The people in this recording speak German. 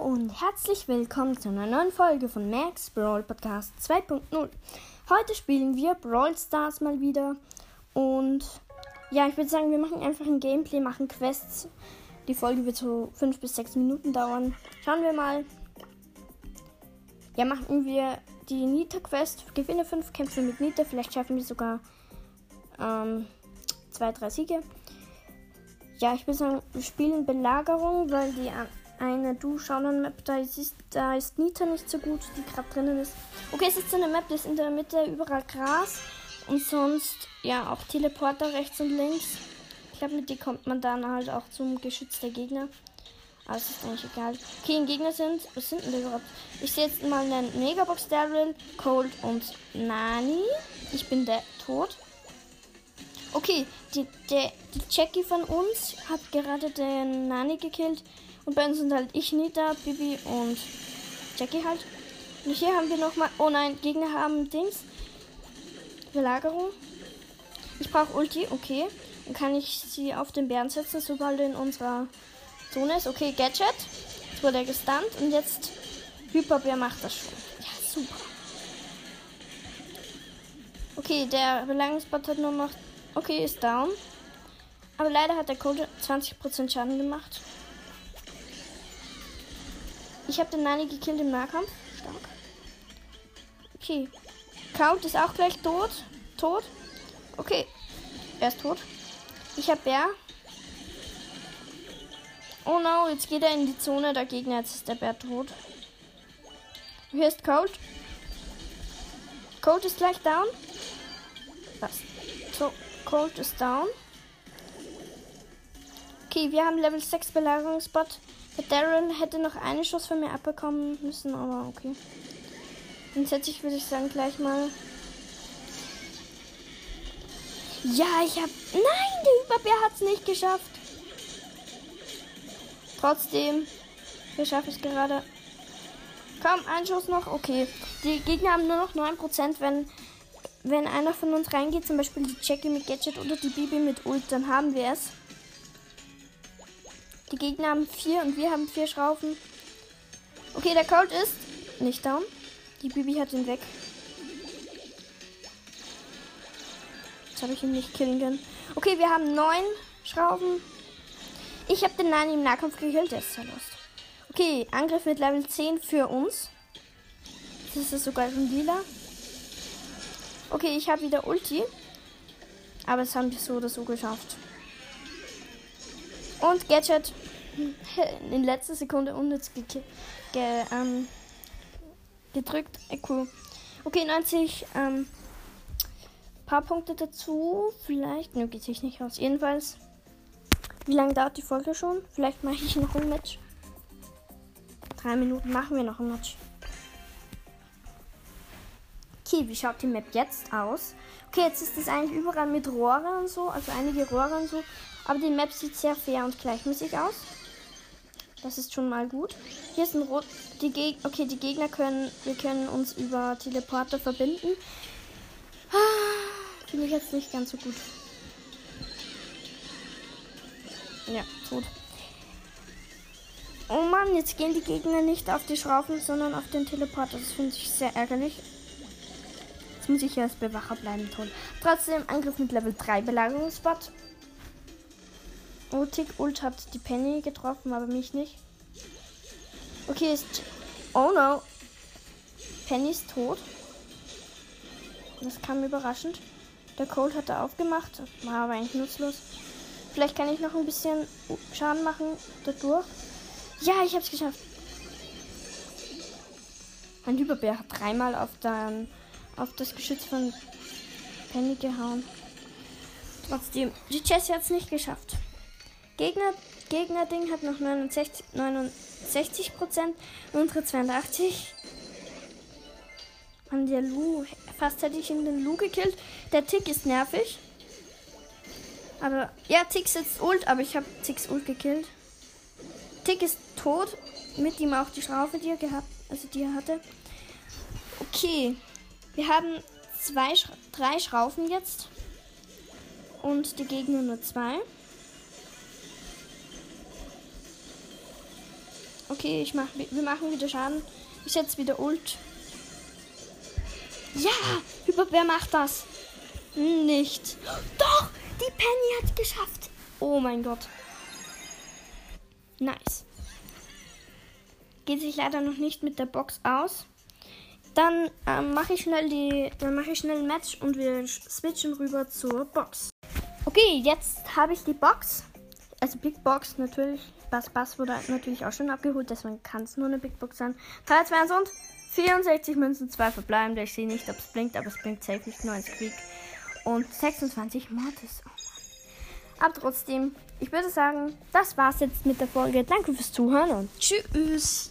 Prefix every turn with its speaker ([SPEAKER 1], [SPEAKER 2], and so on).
[SPEAKER 1] und herzlich willkommen zu einer neuen Folge von Max Brawl Podcast 2.0. Heute spielen wir Brawl Stars mal wieder und ja, ich würde sagen, wir machen einfach ein Gameplay, machen Quests. Die Folge wird so 5 bis 6 Minuten dauern. Schauen wir mal. Ja, machen wir die Nita Quest. Gewinne 5 Kämpfe mit Nita. Vielleicht schaffen wir sogar 2, ähm, 3 Siege. Ja, ich würde sagen, wir spielen Belagerung, weil die eine Du-Schauen-Map. Da ist, da ist Nita nicht so gut, die gerade drinnen ist. Okay, es ist so eine Map, das ist in der Mitte überall Gras. Und sonst, ja, auch Teleporter rechts und links. Ich glaube, mit die kommt man dann halt auch zum Geschütz der Gegner. Aber es ist eigentlich egal. Okay, ein Gegner sind. Was sind denn überhaupt? Ich sehe jetzt mal einen Megabox Daryl, Cold und Nani. Ich bin der tot. Okay, die, der, die Jackie von uns hat gerade den Nani gekillt. Und bei uns sind halt ich, Nita, Bibi und Jackie halt. Und hier haben wir nochmal. Oh nein, Gegner haben Dings. Belagerung. Ich brauche Ulti, okay. Dann kann ich sie auf den Bären setzen, sobald er in unserer Zone ist. Okay, Gadget. Jetzt wurde er gestunt und jetzt Hyperbär macht das schon. Ja, super. Okay, der Belagerungsbot hat nur noch. Okay, ist down. Aber leider hat der Code 20% Schaden gemacht. Ich habe den Nani gekillt im Nahkampf. Stark. Okay. Count ist auch gleich tot. Tot. Okay. Er ist tot. Ich habe Bär. Oh no, jetzt geht er in die Zone der Gegner. Jetzt ist der Bär tot. Hier ist Cold. Cold ist gleich down. Was? So, Cold ist down. Okay, wir haben Level 6 Belagerungsbot. Der Darren hätte noch einen Schuss von mir abbekommen müssen, aber okay. Dann setze ich, würde ich sagen, gleich mal. Ja, ich habe. Nein, der Überbär hat es nicht geschafft. Trotzdem, wir schaffen es gerade. Komm, ein Schuss noch. Okay. Die Gegner haben nur noch 9%. Wenn, wenn einer von uns reingeht, zum Beispiel die Jackie mit Gadget oder die Bibi mit Ult, dann haben wir es. Die Gegner haben vier und wir haben vier Schrauben. Okay, der Cold ist nicht down. Die Bibi hat ihn weg. Jetzt habe ich ihn nicht killen können. Okay, wir haben neun Schrauben. Ich habe den Nani im Nahkampf gekillt. Der ist sehr lost. Okay, Angriff mit Level 10 für uns. Das ist sogar schon lila. Okay, ich habe wieder Ulti. Aber es haben wir so oder so geschafft. Und Gadget in letzter Sekunde unnütz ge ge ähm, gedrückt. Äh, cool. Okay, 90 ähm, paar Punkte dazu. Vielleicht, ne, geht sich nicht aus. Jedenfalls, wie lange dauert die Folge schon? Vielleicht mache ich noch ein Match. Drei Minuten machen wir noch ein Match. Okay, wie schaut die Map jetzt aus? Okay, jetzt ist es eigentlich überall mit Rohren und so, also einige Rohre und so. Aber die Map sieht sehr fair und gleichmäßig aus. Das ist schon mal gut. Hier ist ein Rot. Die Geg okay, die Gegner können. Wir können uns über Teleporter verbinden. Ah, Finde ich jetzt nicht ganz so gut. Ja, tot. Oh Mann, jetzt gehen die Gegner nicht auf die Schrauben, sondern auf den Teleporter. Das finde ich sehr ärgerlich. Muss ich als Bewacher bleiben, toll. Trotzdem Angriff mit Level 3 Belagerungsbot. Tick Ult hat die Penny getroffen, aber mich nicht. Okay, ist. Oh no. Penny ist tot. Das kam überraschend. Der Cold hat er aufgemacht. War aber eigentlich nutzlos. Vielleicht kann ich noch ein bisschen Schaden machen dadurch. Ja, ich hab's geschafft. Mein Überbär hat dreimal auf, den, auf das Geschütz von Penny gehauen. Trotzdem, die Jessie hat's nicht geschafft. Gegner, Gegner-Ding hat noch 69, 69 Prozent, unsere 82. An der Lu, fast hätte ich ihn den Lu gekillt. Der Tick ist nervig. Aber, ja, Tick sitzt Ult, aber ich habe Ticks Ult gekillt. Tick ist tot. Mit ihm auch die Schraufe, die er gehabt, also die er hatte. Okay. Wir haben zwei, drei Schraufen jetzt. Und die Gegner nur zwei. Okay, ich mach, wir machen wieder Schaden. Ich setze wieder Ult. Ja, wer macht das? Nicht. Doch, die Penny hat geschafft. Oh mein Gott. Nice. Geht sich leider noch nicht mit der Box aus. Dann ähm, mache ich schnell die, dann mache ich schnell ein Match und wir switchen rüber zur Box. Okay, jetzt habe ich die Box. Also Big Box natürlich. Bass Bass wurde natürlich auch schon abgeholt, deswegen kann es nur eine Big Box sein. 3, 2, 1 und 64 Münzen, 2 verbleibende. Ich sehe nicht, ob es blinkt, aber es blinkt safe nicht. 9 Squeak und 26 Mortis. Oh. Aber trotzdem, ich würde sagen, das war's jetzt mit der Folge. Danke fürs Zuhören und tschüss.